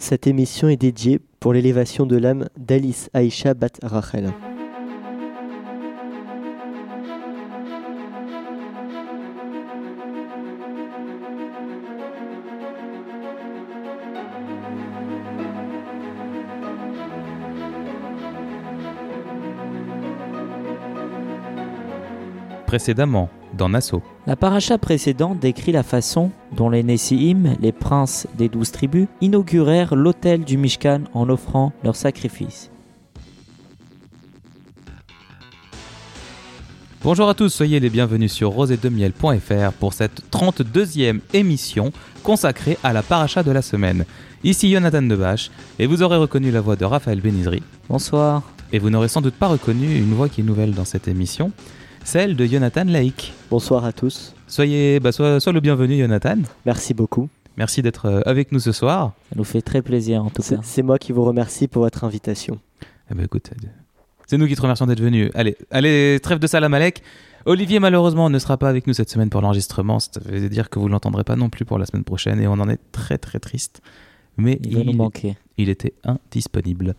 Cette émission est dédiée pour l'élévation de l'âme d'Alice Aïcha Bat Rachel. Précédemment dans Nassau. La paracha précédente décrit la façon dont les Nessiim, les princes des douze tribus, inaugurèrent l'autel du Mishkan en offrant leurs sacrifices. Bonjour à tous, soyez les bienvenus sur rosetdemiel.fr pour cette 32e émission consacrée à la paracha de la semaine. Ici Jonathan Debache et vous aurez reconnu la voix de Raphaël Benizri. Bonsoir. Et vous n'aurez sans doute pas reconnu une voix qui est nouvelle dans cette émission celle de Jonathan Laïc. Bonsoir à tous. Soyez, bah, sois, le bienvenu, Jonathan. Merci beaucoup. Merci d'être euh, avec nous ce soir. Ça nous fait très plaisir, en tout cas. C'est moi qui vous remercie pour votre invitation. Eh ben, écoute, c'est nous qui te remercions d'être venu. Allez, allez, trêve de salam alek. Olivier, malheureusement, ne sera pas avec nous cette semaine pour l'enregistrement. Ça veut dire que vous ne l'entendrez pas non plus pour la semaine prochaine et on en est très très triste. Mais il, va nous manquer. Il était indisponible.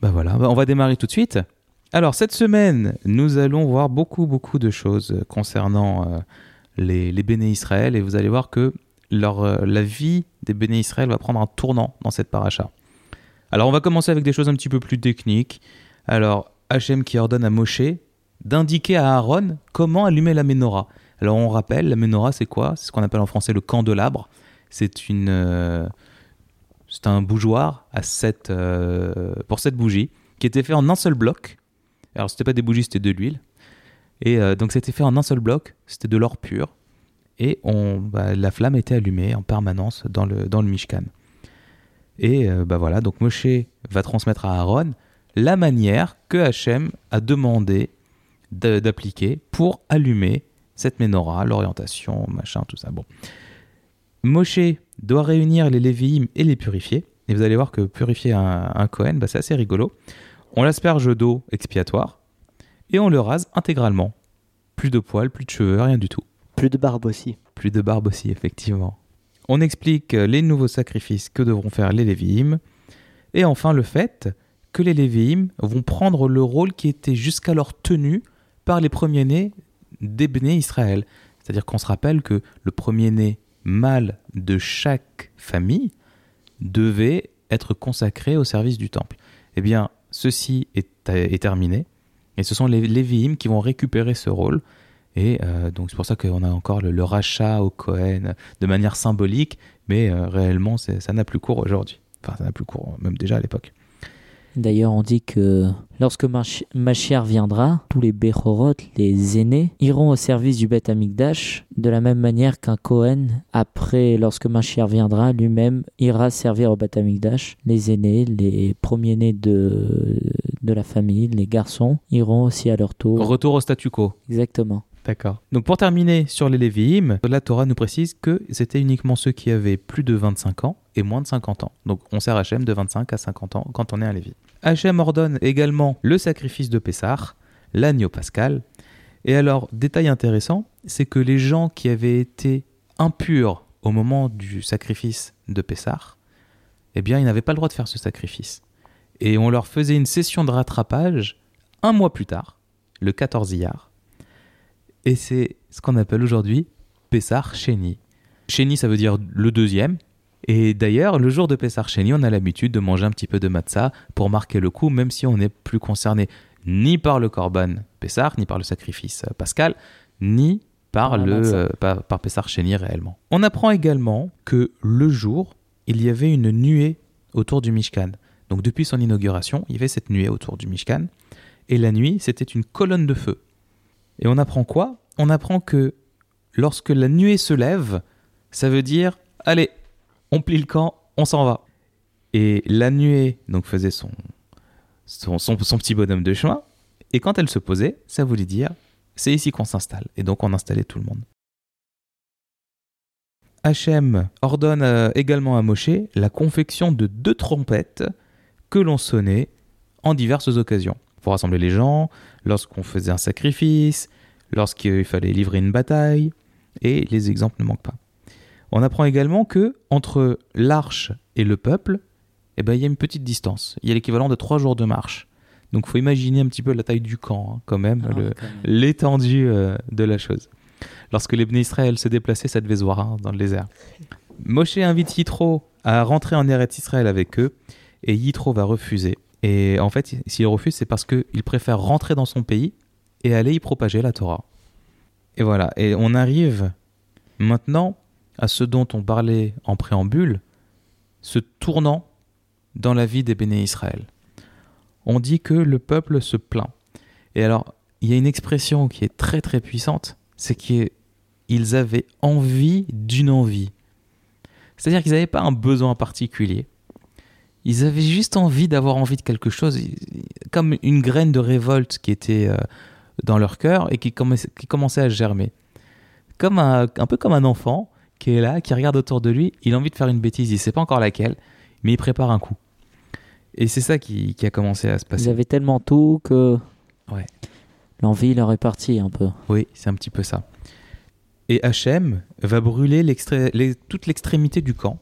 Bah voilà, bah, on va démarrer tout de suite. Alors cette semaine, nous allons voir beaucoup beaucoup de choses concernant euh, les, les béné Israël et vous allez voir que euh, la vie des béné Israël va prendre un tournant dans cette paracha. Alors on va commencer avec des choses un petit peu plus techniques. Alors Hachem qui ordonne à Moshe d'indiquer à Aaron comment allumer la menorah. Alors on rappelle, la menorah c'est quoi? C'est ce qu'on appelle en français le candelabre. C'est une euh, c'est un bougeoir à 7 pour cette bougie qui était fait en un seul bloc alors, c'était pas des bougies, c'était de l'huile. Et euh, donc, c'était fait en un seul bloc, c'était de l'or pur. Et on, bah, la flamme était allumée en permanence dans le, dans Mishkan. Et euh, bah voilà, donc Moshe va transmettre à Aaron la manière que Hachem a demandé d'appliquer pour allumer cette menorah, l'orientation, machin, tout ça. Bon. Moshe doit réunir les Lévi'im et les purifier. Et vous allez voir que purifier un, un Kohen, bah, c'est assez rigolo. On l'asperge d'eau expiatoire et on le rase intégralement. Plus de poils, plus de cheveux, rien du tout. Plus de barbe aussi. Plus de barbe aussi, effectivement. On explique les nouveaux sacrifices que devront faire les Lévi'im. Et enfin le fait que les Lévi'im vont prendre le rôle qui était jusqu'alors tenu par les premiers-nés d'Ebné Israël. C'est-à-dire qu'on se rappelle que le premier-né mâle de chaque famille devait être consacré au service du temple. Eh bien, ceci est, terminé. Et ce sont les Lévi'im qui vont récupérer ce rôle. Et euh, donc c'est pour ça qu'on a encore le, rachat au Cohen de manière symbolique, mais euh, réellement ça n'a plus cours aujourd'hui. Enfin, ça n'a plus cours, même déjà à l'époque. D'ailleurs, on dit que lorsque Machiar viendra, tous les Bechorot, les aînés, iront au service du Beth Amikdash, de la même manière qu'un Cohen, après, lorsque Machiar viendra, lui-même ira servir au Beth Amikdash. Les aînés, les premiers-nés de, de la famille, les garçons, iront aussi à leur tour. Retour au statu quo. Exactement. D'accord. Donc pour terminer sur les Lévi'im, la Torah nous précise que c'était uniquement ceux qui avaient plus de 25 ans et moins de 50 ans. Donc on sert Hachem de 25 à 50 ans quand on est un Lévi. Hachem ordonne également le sacrifice de Pessah, l'agneau pascal. Et alors, détail intéressant, c'est que les gens qui avaient été impurs au moment du sacrifice de Pessah, eh bien, ils n'avaient pas le droit de faire ce sacrifice. Et on leur faisait une session de rattrapage un mois plus tard, le 14 Iyar, et c'est ce qu'on appelle aujourd'hui Pessar Sheni. Sheni, ça veut dire le deuxième. Et d'ailleurs, le jour de Pessar Sheni, on a l'habitude de manger un petit peu de matzah pour marquer le coup, même si on n'est plus concerné ni par le korban Pessar, ni par le sacrifice pascal, ni par, le, euh, par, Pessar Sheni réellement. On apprend également que le jour, il y avait une nuée autour du Mishkan. Donc depuis son inauguration, il y avait cette nuée autour du Mishkan. Et la nuit, c'était une colonne de feu. Et on apprend quoi? On apprend que lorsque la nuée se lève, ça veut dire allez, on plie le camp, on s'en va. Et la nuée donc faisait son son, petit bonhomme de chemin. Et quand elle se posait, ça voulait dire c'est ici qu'on s'installe. Et donc on installait tout le monde. Hachem ordonne euh, également à Moshe la confection de deux trompettes que l'on sonnait en diverses occasions pour rassembler les gens, lorsqu'on faisait un sacrifice, lorsqu'il fallait livrer une bataille, et les exemples ne manquent pas. On apprend également que entre l'arche Et le peuple, eh ben, il y a une petite distance. Il y a l'équivalent de trois jours de marche. Donc, faut imaginer un petit peu la taille du camp, hein, quand même, Ah, quand même. l'étendue euh, de la chose. Lorsque les Israël se déplaçaient, ça devait se voir hein, dans le désert. Moshe invite Yitro à rentrer en Eretz Israël avec eux, et Yitro va refuser. Et en fait, s'il refuse, c'est parce qu'il préfère rentrer dans son pays et aller y propager la Torah. Et voilà, et on arrive maintenant à ce dont on parlait en préambule, ce tournant dans la vie des béné Israël. On dit que le peuple se plaint. Et alors, il y a une expression qui est très très puissante, c'est qu'ils avaient envie d'une envie. C'est-à-dire qu'ils n'avaient pas un besoin particulier. Ils avaient juste envie d'avoir envie de quelque chose, comme une graine de révolte qui était euh, dans leur cœur et qui commençait, à germer. Comme un, un peu comme un enfant qui est là, qui regarde autour de lui, il a envie de faire une bêtise, il ne sait pas encore laquelle, mais il prépare un coup. Et c'est ça qui, qui a commencé à se Ils passer. avaient tellement tout que Ouais. l'envie leur est partie un peu. Oui, c'est un petit peu ça. Et Hachem va brûler les- toute l'extrémité du camp.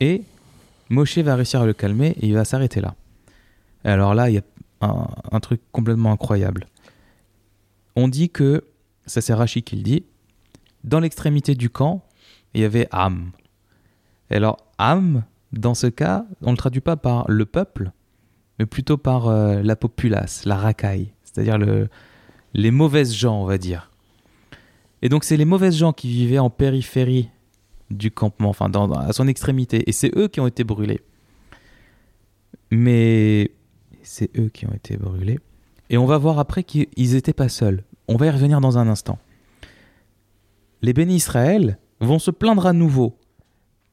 Et Moshe va réussir à le calmer et il va s'arrêter là. Alors là, il y a un, truc complètement incroyable. On dit que, ça c'est Rachi qui le dit, dans l'extrémité du camp, il y avait Am. Et alors, Am, dans ce cas, on ne le traduit pas par le peuple, mais plutôt par euh, la populace, la racaille, c'est-à-dire le, les mauvaises gens, on va dire. Et donc, c'est les mauvaises gens qui vivaient en périphérie du campement, enfin, à son extrémité. Et c'est eux qui ont été brûlés. Mais c'est eux qui ont été brûlés. Et on va voir après qu'ils n'étaient pas seuls. On va y revenir dans un instant. Les bénis Israël vont se plaindre à nouveau.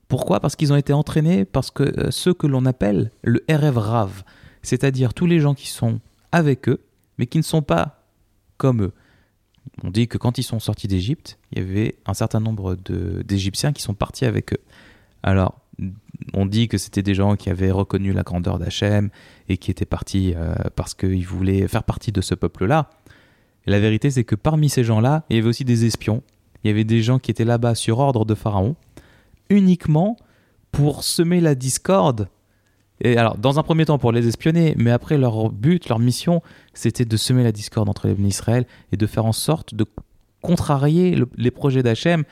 Pourquoi? Parce qu'ils ont été entraînés parce que euh, ceux que l'on appelle le Erev Rav, c'est-à-dire tous les gens qui sont avec eux, mais qui ne sont pas comme eux. On dit que quand ils sont sortis d'Égypte, il y avait un certain nombre d'Égyptiens qui sont partis avec eux. Alors, on dit que c'était des gens qui avaient reconnu la grandeur d'Hachem et qui étaient partis euh, parce qu'ils voulaient faire partie de ce peuple-là. La vérité, c'est que parmi ces gens-là, il y avait aussi des espions. Il y avait des gens qui étaient là-bas sur ordre de Pharaon, uniquement pour semer la discorde. Et alors, dans un premier temps, pour les espionner, mais après, leur but, leur mission, c'était de semer la discorde entre les Israël et de faire en sorte de contrarier le- les projets d'Hachem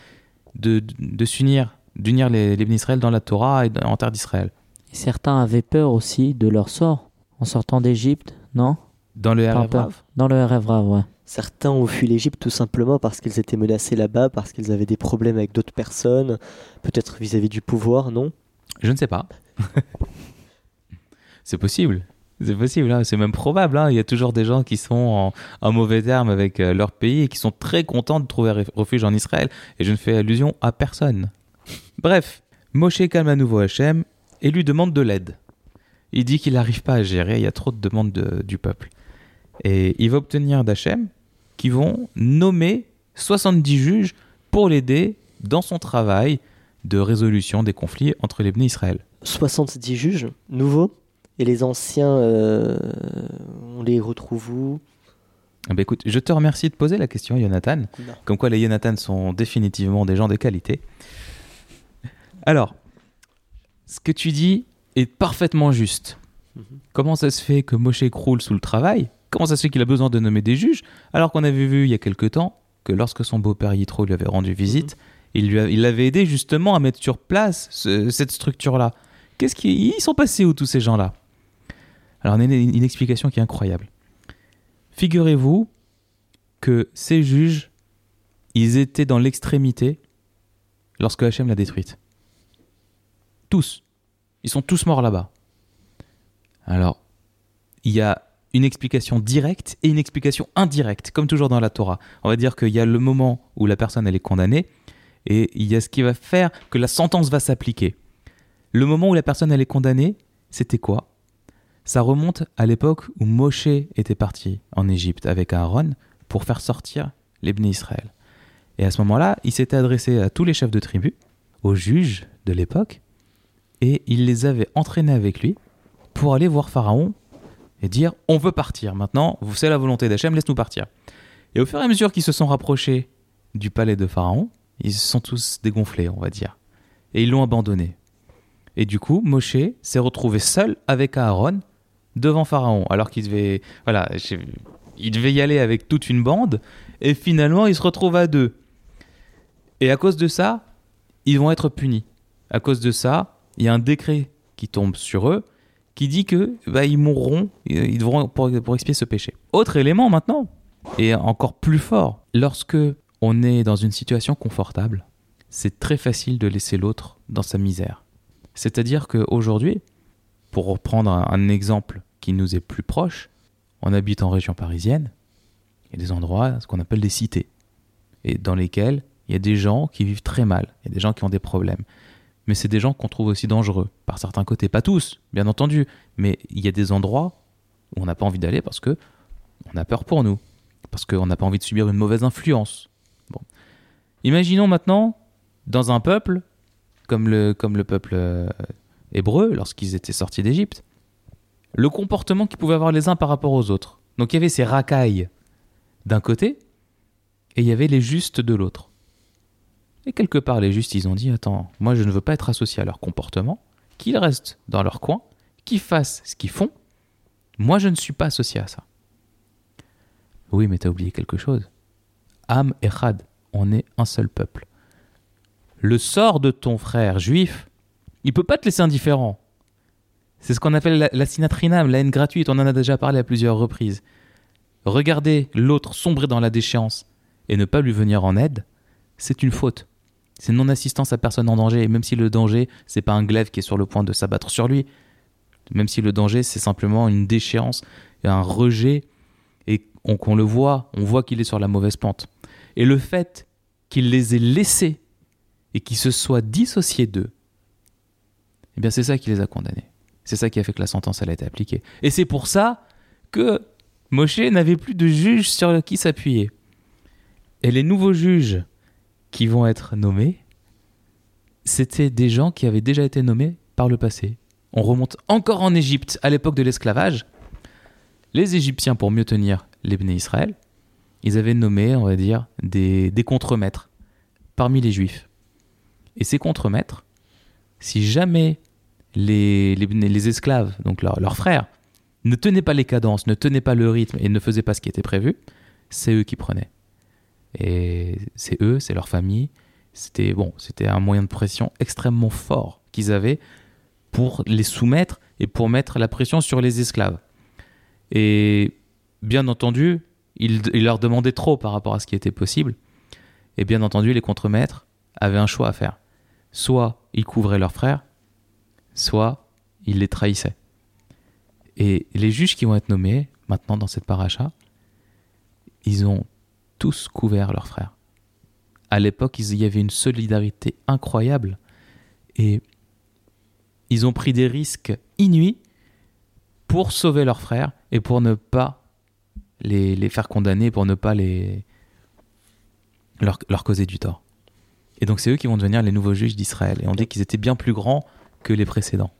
de, de, de s'unir, d'unir les, les Israël dans la Torah et en terre d'Israël. Certains avaient peur aussi de leur sort en sortant d'Égypte, non? Dans le RF Dans le rêve rave, ouais. Certains ont fui l'Égypte tout simplement parce qu'ils étaient menacés là-bas, parce qu'ils avaient des problèmes avec d'autres personnes, peut-être vis-à-vis du pouvoir, non? Je ne sais pas. c'est possible. C'est possible, hein. c'est même probable. hein. Il y a toujours des gens qui sont en, mauvais termes avec euh, leur pays et qui sont très contents de trouver ref- refuge en Israël. Et je ne fais allusion à personne. Bref, Moshe calme à nouveau Hachem et lui demande de l'aide. Il dit qu'il n'arrive pas à gérer, il y a trop de demandes de- du peuple. Et il va obtenir d'Hachem qui vont nommer 70 juges pour l'aider dans son travail de résolution des conflits entre les Israël. 70 juges nouveaux? Et les anciens, euh, on les retrouve où? Ah bah écoute, je te remercie de poser la question, Jonathan. Non. Comme quoi, les Jonathan sont définitivement des gens de qualité. Alors, ce que tu dis est parfaitement juste. Mhm. Comment ça se fait que Moshe croule sous le travail? Comment ça se fait qu'il a besoin de nommer des juges? Alors qu'on avait vu il y a quelque temps que lorsque son beau-père Yitro lui avait rendu visite, il lui a- il l'avait aidé justement à mettre sur place ce- cette structure-là. Qu'est-ce qui ils sont passés où tous ces gens-là? Alors, une explication qui est incroyable. Figurez-vous que ces juges, ils étaient dans l'extrémité lorsque Hachem l'a détruite. Tous. Ils sont tous morts là-bas. Alors, il y a une explication directe et une explication indirecte, comme toujours dans la Torah. On va dire qu'il y a le moment où la personne elle est condamnée et il y a ce qui va faire que la sentence va s'appliquer. Le moment où la personne elle est condamnée, c'était quoi? Ça remonte à l'époque où Moshe était parti en Égypte avec Aaron pour faire sortir les Bnei Israël. Et à ce moment-là, il s'était adressé à tous les chefs de tribu, aux juges de l'époque, et il les avait entraînés avec lui pour aller voir Pharaon et dire on veut partir maintenant, c'est la volonté d'Hachem, laisse-nous partir. Et au fur et à mesure qu'ils se sont rapprochés du palais de Pharaon, ils se sont tous dégonflés, on va dire. Et ils l'ont abandonné. Et du coup, Moshe s'est retrouvé seul avec Aaron devant Pharaon, alors qu'il devait, voilà, il devait y aller avec toute une bande, et finalement, il se retrouve à deux. Et à cause de ça, ils vont être punis. À cause de ça, il y a un décret qui tombe sur eux qui dit que bah, ils mourront, ils devront pour, pour expier ce péché. Autre élément maintenant, et encore plus fort, lorsque on est dans une situation confortable, c'est très facile de laisser l'autre dans sa misère. C'est-à-dire qu'aujourd'hui, pour reprendre un, exemple qui nous est plus proche, on habite en région parisienne, il y a des endroits, ce qu'on appelle des cités, et dans lesquels il y a des gens qui vivent très mal, il y a des gens qui ont des problèmes. Mais c'est des gens qu'on trouve aussi dangereux, par certains côtés. Pas tous, bien entendu, mais il y a des endroits où on n'a pas envie d'aller parce que on a peur pour nous, parce qu'on n'a pas envie de subir une mauvaise influence. Imaginons maintenant, dans un peuple, comme le, comme le peuple euh, hébreu, lorsqu'ils étaient sortis d'Égypte, le comportement qu'ils pouvaient avoir les uns par rapport aux autres. Donc il y avait ces racailles d'un côté, et il y avait les justes de l'autre. Et quelque part, les justes, ils ont dit, attends, moi je ne veux pas être associé à leur comportement, qu'ils restent dans leur coin, qu'ils fassent ce qu'ils font, moi je ne suis pas associé à ça. Oui, mais tu as oublié quelque chose. Am et Chad, on est un seul peuple le sort de ton frère juif, il peut pas te laisser indifférent. C'est ce qu'on appelle la, la la haine gratuite, on en a déjà parlé à plusieurs reprises. Regarder l'autre sombrer dans la déchéance et ne pas lui venir en aide, c'est une faute. C'est non-assistance à personne en danger, et même si le danger, c'est pas un glaive qui est sur le point de s'abattre sur lui, même si le danger, c'est simplement une déchéance, un rejet, et qu'on le voit, on voit qu'il est sur la mauvaise pente. Et le fait qu'il les ait laissés et qui se soient dissociés d'eux, eh bien c'est ça qui les a condamnés. C'est ça qui a fait que la sentence a été appliquée. Et c'est pour ça que Moshe n'avait plus de juge sur qui s'appuyer. Et les nouveaux juges qui vont être nommés, c'était des gens qui avaient déjà été nommés par le passé. On remonte encore en Égypte, à l'époque de l'esclavage. Les Égyptiens, pour mieux tenir les Israël, ils avaient nommé, on va dire, des, des contremaîtres parmi les Juifs. Et ces contremaîtres, si jamais les, les, esclaves, donc leurs frères, ne tenaient pas les cadences, ne tenaient pas le rythme et ne faisaient pas ce qui était prévu, c'est eux qui prenaient. Et c'est eux, c'est leur famille. C'était bon, c'était un moyen de pression extrêmement fort qu'ils avaient pour les soumettre et pour mettre la pression sur les esclaves. Et bien entendu, ils, ils leur demandaient trop par rapport à ce qui était possible. Et bien entendu, les contremaîtres avaient un choix à faire soit ils couvraient leurs frères, soit ils les trahissaient. Et les juges qui vont être nommés maintenant dans cette paracha, ils ont tous couvert leurs frères. À l'époque, il y avait une solidarité incroyable et ils ont pris des risques inouïs pour sauver leurs frères et pour ne pas les, les faire condamner, pour ne pas les, leur, leur causer du tort. Et donc c'est eux qui vont devenir les nouveaux juges d'Israël. Et on dit qu'ils étaient bien plus grands que les précédents.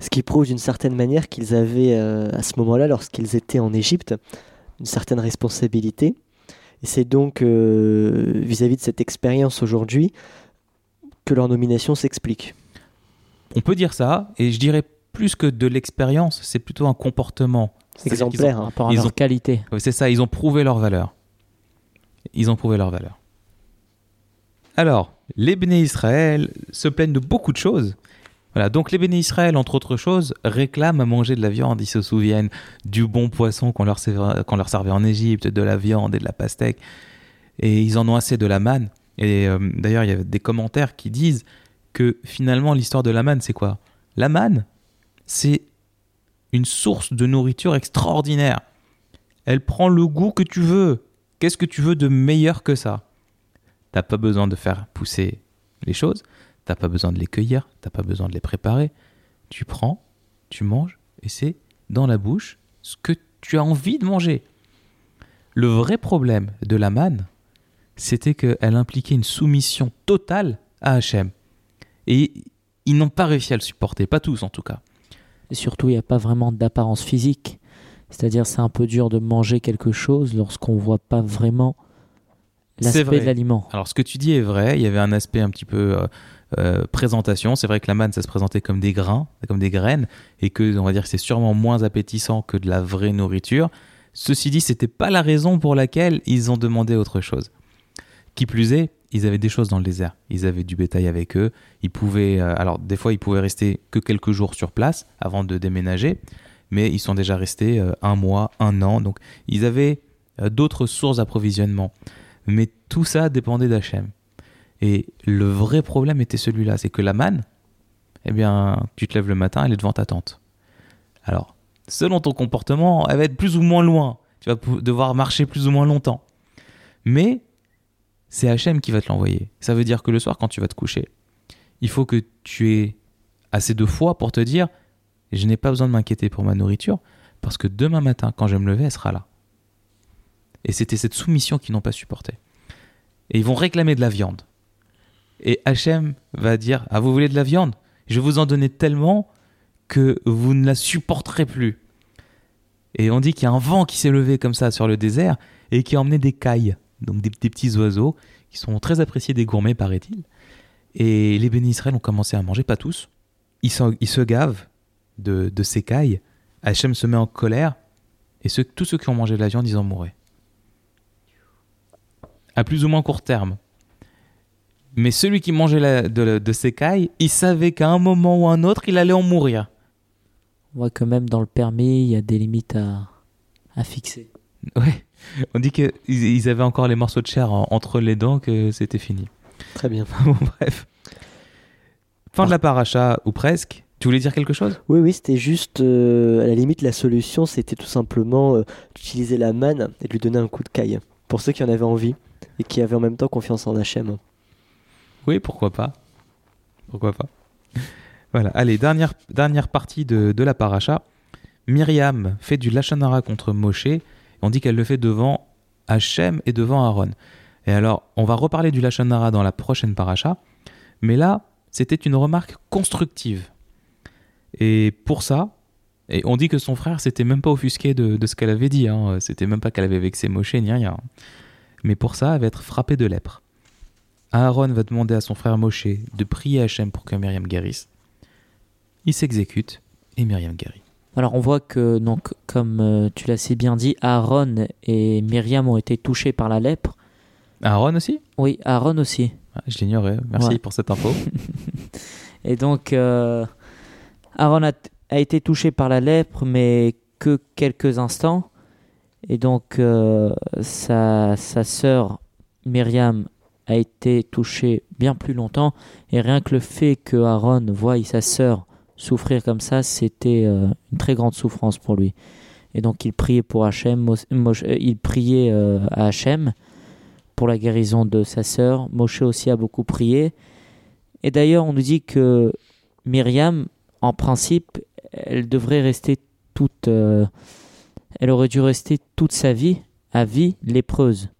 Ce qui prouve d'une certaine manière qu'ils avaient euh, à ce moment-là, lorsqu'ils étaient en Égypte, une certaine responsabilité. Et c'est donc euh, vis-à-vis de cette expérience aujourd'hui que leur nomination s'explique. On peut dire ça, et je dirais plus que de l'expérience, c'est plutôt un comportement. Exemplaire, par rapport à leur qualité. C'est ça, ils ont prouvé leur valeur. Ils ont prouvé leur valeur. Alors, les béné Israël se plaignent de beaucoup de choses. Voilà, donc les béné Israël, entre autres choses, réclament à manger de la viande. Ils se souviennent du bon poisson qu'on leur, servait en Égypte, de la viande et de la pastèque. Et ils en ont assez de la manne. Et euh, d'ailleurs, il y a des commentaires qui disent que finalement, l'histoire de la manne, c'est quoi? La manne, c'est une source de nourriture extraordinaire. Elle prend le goût que tu veux. Qu'est-ce que tu veux de meilleur que ça? T'as pas besoin de faire pousser les choses, t'as pas besoin de les cueillir, t'as pas besoin de les préparer. Tu prends, tu manges, et c'est dans la bouche ce que tu as envie de manger. Le vrai problème de la manne, c'était qu'elle impliquait une soumission totale à Hachem. Et ils n'ont pas réussi à le supporter, pas tous en tout cas. Et surtout, il n'y a pas vraiment d'apparence physique. C'est-à-dire, c'est un peu dur de manger quelque chose lorsqu'on ne voit pas vraiment l'aspect de l'aliment. Alors ce que tu dis est vrai, il y avait un aspect un petit peu euh, euh, présentation. C'est vrai que la manne, ça se présentait comme des grains, comme des graines, et que on va dire que c'est sûrement moins appétissant que de la vraie nourriture. Ceci dit, c'était pas la raison pour laquelle ils ont demandé autre chose. Qui plus est, ils avaient des choses dans le désert. Ils avaient du bétail avec eux. Ils pouvaient, euh, alors des fois, ils pouvaient rester que quelques jours sur place avant de déménager, mais ils sont déjà restés euh, un mois, un an. Donc, ils avaient d'autres sources d'approvisionnement. Mais tout ça dépendait d'Hachem. Et le vrai problème était celui-là, c'est que la manne, eh bien, tu te lèves le matin, elle est devant ta tente. Alors, selon ton comportement, elle va être plus ou moins loin. Tu vas devoir marcher plus ou moins longtemps. Mais c'est Hachem qui va te l'envoyer. Ça veut dire que le soir, quand tu vas te coucher, il faut que tu aies assez de foi pour te dire je n'ai pas besoin de m'inquiéter pour ma nourriture, parce que demain matin, quand je vais me lever, elle sera là. Et c'était cette soumission qu'ils n'ont pas supportée. Et ils vont réclamer de la viande. Et Hachem va dire Ah, vous voulez de la viande? Je vais vous en donner tellement que vous ne la supporterez plus. Et on dit qu'il y a un vent qui s'est levé comme ça sur le désert et qui a emmené des cailles, donc des, petits oiseaux qui sont très appréciés des gourmets, paraît-il. Et les bénis Israël ont commencé à manger, pas tous. Ils, s'en- ils se gavent de, de ces cailles. Hachem se met en colère et ceux- tous ceux qui ont mangé de la viande, ils en mouraient. À plus ou moins court terme. Mais celui qui mangeait la- de, de ces cailles, il savait qu'à un moment ou un autre, il allait en mourir. On voit que même dans le permis, il y a des limites à, à fixer. Ouais. On dit qu'ils ils avaient encore les morceaux de chair en- entre les dents, que c'était fini. Très bien. Bon, bref. Fin de la paracha, ou presque. Tu voulais dire quelque chose? Oui, oui, c'était juste, euh, à la limite, la solution, c'était tout simplement euh, d'utiliser la manne et de lui donner un coup de caille. Pour ceux qui en avaient envie et qui avaient en même temps confiance en Hachem. Oui, pourquoi pas. Pourquoi pas. Voilà, allez, dernière, partie de, la paracha. Myriam fait du lachonara contre Moshe. On dit qu'elle le fait devant Hachem et devant Aaron. Et alors, on va reparler du lachonara dans la prochaine paracha. Mais là, c'était une remarque constructive. Et pour ça, et on dit que son frère s'était même pas offusqué de, de ce qu'elle avait dit. Hein. C'était même pas qu'elle avait vexé Moshe ni rien. Mais pour ça, elle va être frappée de lèpre. Aaron va demander à son frère Moshe de prier Hachem pour que Myriam guérisse. Il s'exécute et Myriam guérit. Alors on voit que, donc, comme euh, tu l'as si bien dit, Aaron et Myriam ont été touchés par la lèpre. Aaron aussi? Oui, Aaron aussi. Ah, Je l'ignorais. Merci Ouais. pour cette info. Et donc, euh, Aaron a, a été touché par la lèpre, mais que quelques instants. Et donc, euh, sa, sa sœur Myriam a été touchée bien plus longtemps. Et rien que le fait que Aaron voie sa sœur souffrir comme ça, c'était euh, une très grande souffrance pour lui. Et donc, il priait pour Hachem, euh, il priait euh, à Hachem pour la guérison de sa sœur. Moshe aussi a beaucoup prié. Et d'ailleurs, on nous dit que Myriam, en principe, elle devrait rester toute. euh, elle aurait dû rester toute sa vie à vie lépreuse.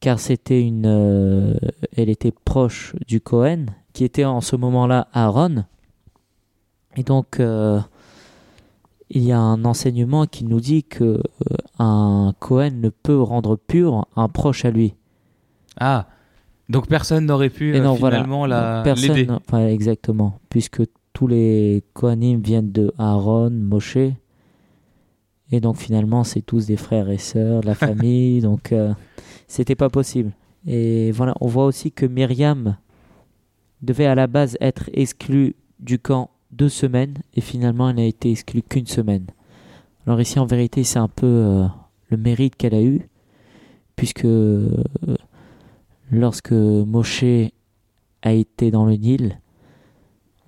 Car c'était une. euh, elle était proche du Cohen, qui était en ce moment-là Aaron. Et donc, euh, il y a un enseignement qui nous dit que euh, un Cohen ne peut rendre pur un proche à lui. Ah, donc personne n'aurait pu Et euh, non, voilà. finalement la- Donc, l'aider. personne, enfin, exactement, puisque tous les Kohanim viennent de Aaron, Moshe, et donc finalement c'est tous des frères et sœurs, de la famille, donc euh, c'était pas possible. Et voilà, on voit aussi que Myriam devait à la base être exclue du camp deux semaines, et finalement elle n'a été exclue qu'une semaine. Alors ici en vérité c'est un peu euh, le mérite qu'elle a eu, puisque euh, lorsque Moshe a été dans le Nil,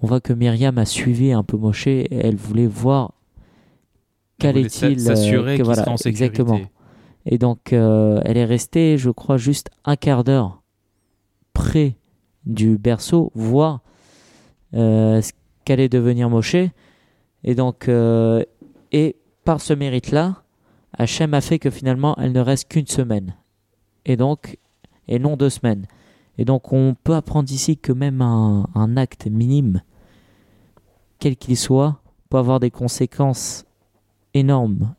on voit que Myriam a suivi un peu Moshe et elle voulait voir qu'allait-il s'a- s'assurer euh, que voilà, sécurité. exactement. Et donc euh, elle est restée, je crois, juste un quart d'heure près du berceau, voir euh, ce qu'allait devenir Moshe. Et donc, euh, et par ce mérite-là, Hachem a fait que finalement elle ne reste qu'une semaine. Et donc, et non deux semaines. Et donc on peut apprendre ici que même un, un acte minime, quel qu'il soit, peut avoir des conséquences énormes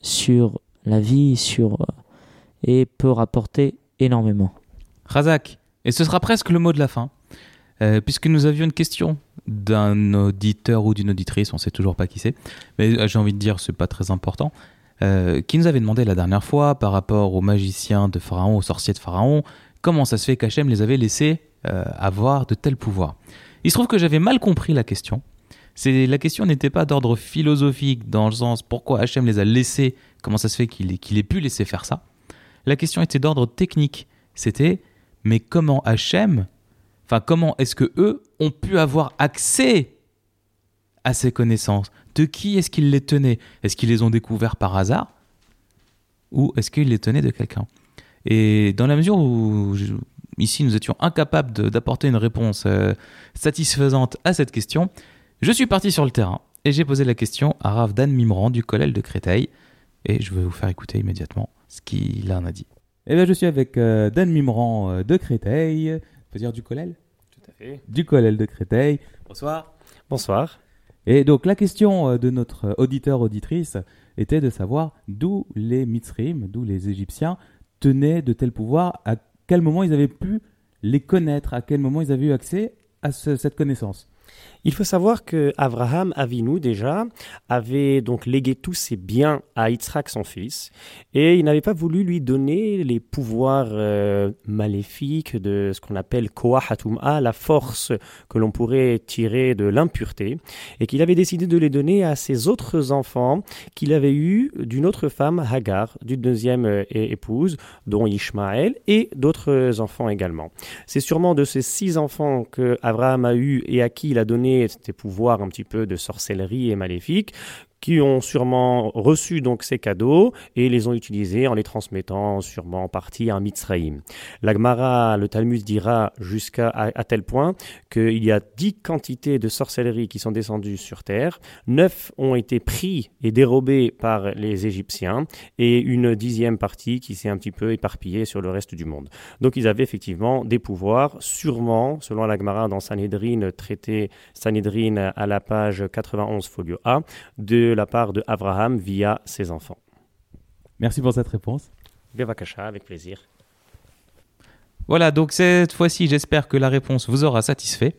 sur la vie, sur euh, et peut rapporter énormément. Razak, et ce sera presque le mot de la fin. euh, puisque nous avions une question d'un auditeur ou d'une auditrice, on sait toujours pas qui c'est, mais euh, j'ai envie de dire c'est pas très important, qui nous avait demandé la dernière fois par rapport aux magiciens de Pharaon, aux sorciers de Pharaon, comment ça se fait qu'Hachem les avait laissés avoir de tels pouvoirs. Il se trouve que j'avais mal compris la question. C'est la question n'était pas d'ordre philosophique dans le sens pourquoi Hachem les a laissés, comment ça se fait qu'il qu'il ait pu laisser faire ça. La question était d'ordre technique. C'était mais comment Hachem, enfin comment est-ce que eux ont pu avoir accès à ces connaissances? De qui est-ce qu'ils les tenaient? Est-ce qu'ils les ont découverts par hasard? Ou est-ce qu'ils les tenaient de quelqu'un? Et dans la mesure où ici nous étions incapables d'apporter une réponse euh, satisfaisante à cette question, je suis parti sur le terrain et j'ai posé la question à Rav Dan Mimran du collège de Créteil et je vais vous faire écouter immédiatement ce qu'il en a dit. Eh bien, je suis avec euh, Dan Mimran euh, de Créteil, on peut dire du collège Tout à fait. Du collège de Créteil. Bonsoir. Bonsoir. Et donc la question euh, de notre auditeur auditrice était de savoir d'où les Mitzrim, d'où les Égyptiens tenaient de tels pouvoirs, à quel moment ils avaient pu les connaître, à quel moment ils avaient eu accès à ce- cette connaissance? Il faut savoir que Abraham Avinu déjà avait donc légué tous ses biens à Yitzhak son fils et il n'avait pas voulu lui donner les pouvoirs euh, maléfiques de ce qu'on appelle Koahatum'a, la force que l'on pourrait tirer de l'impureté et qu'il avait décidé de les donner à ses autres enfants qu'il avait eus d'une autre femme Hagar, d'une deuxième épouse dont Ishmaël et d'autres enfants également. C'est sûrement de ces six enfants que Abraham a eu et à qui il a donné ces pouvoirs un petit peu de sorcellerie et maléfique qui ont sûrement reçu donc ces cadeaux et les ont utilisés en les transmettant sûrement en partie à Mitzraïm. La Gemara, le Talmud dira jusqu'à à, tel point qu'il y a dix quantités de sorcellerie qui sont descendues sur terre, neuf ont été pris et dérobés par les Égyptiens et une dixième partie qui s'est un petit peu éparpillée sur le reste du monde. Donc ils avaient effectivement des pouvoirs, sûrement, selon la Gemara dans Sanhedrin, traité Sanhedrin à la page 91 folio A, de la part de Abraham via ses enfants. Merci pour cette réponse. Bevakasha, avec plaisir. Voilà, donc cette fois-ci, j'espère que la réponse vous aura satisfait.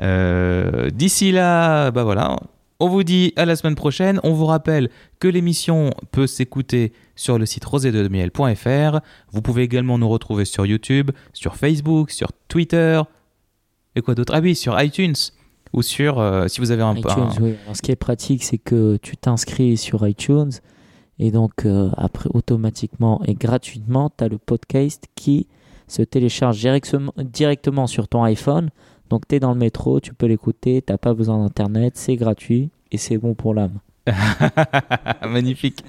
Euh, D'ici là, bah voilà, on vous dit à la semaine prochaine. On vous rappelle que l'émission peut s'écouter sur le site rosédemiel.fr. Vous pouvez également nous retrouver sur YouTube, sur Facebook, sur Twitter et quoi d'autre? Ah oui, sur iTunes ou sur euh, si vous avez un, iTunes, un- oui. Alors, ce qui est pratique, c'est que tu t'inscris sur iTunes et donc euh, après automatiquement et gratuitement, tu as le podcast qui se télécharge directement, directement sur ton iPhone. Donc tu es dans le métro, tu peux l'écouter, t'as pas besoin d'internet, c'est gratuit et c'est bon pour l'âme. Magnifique.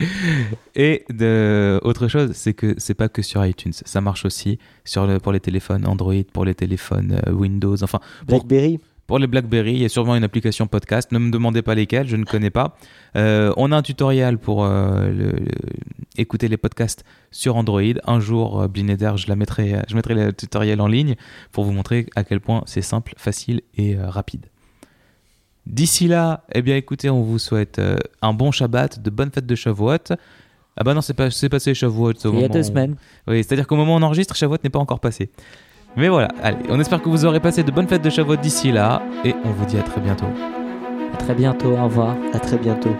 Et de, autre chose, c'est que c'est pas que sur iTunes, ça marche aussi sur le, pour les téléphones Android, pour les téléphones euh, Windows, enfin Blackberry pour les BlackBerry, il y a sûrement une application podcast. Ne me demandez pas lesquelles, je ne connais pas. Euh, on a un tutoriel pour euh, le- le- écouter les podcasts sur Android. Un jour, euh, Blinéder, je la mettrai, je mettrai le tutoriel en ligne pour vous montrer à quel point c'est simple, facile et rapide. D'ici là, eh bien écoutez, on vous souhaite un bon Shabbat, de bonnes fêtes de Shavuot. Ah bah non, c'est pas, c'est passé Shavuot. Il y a deux semaines. oui, c'est-à-dire qu'au moment où on enregistre, Shavuot n'est pas encore passé. Mais voilà, allez, on espère que vous aurez passé de bonnes fêtes de Shavuot d'ici là, et on vous dit à très bientôt. À très bientôt, au revoir. À très bientôt.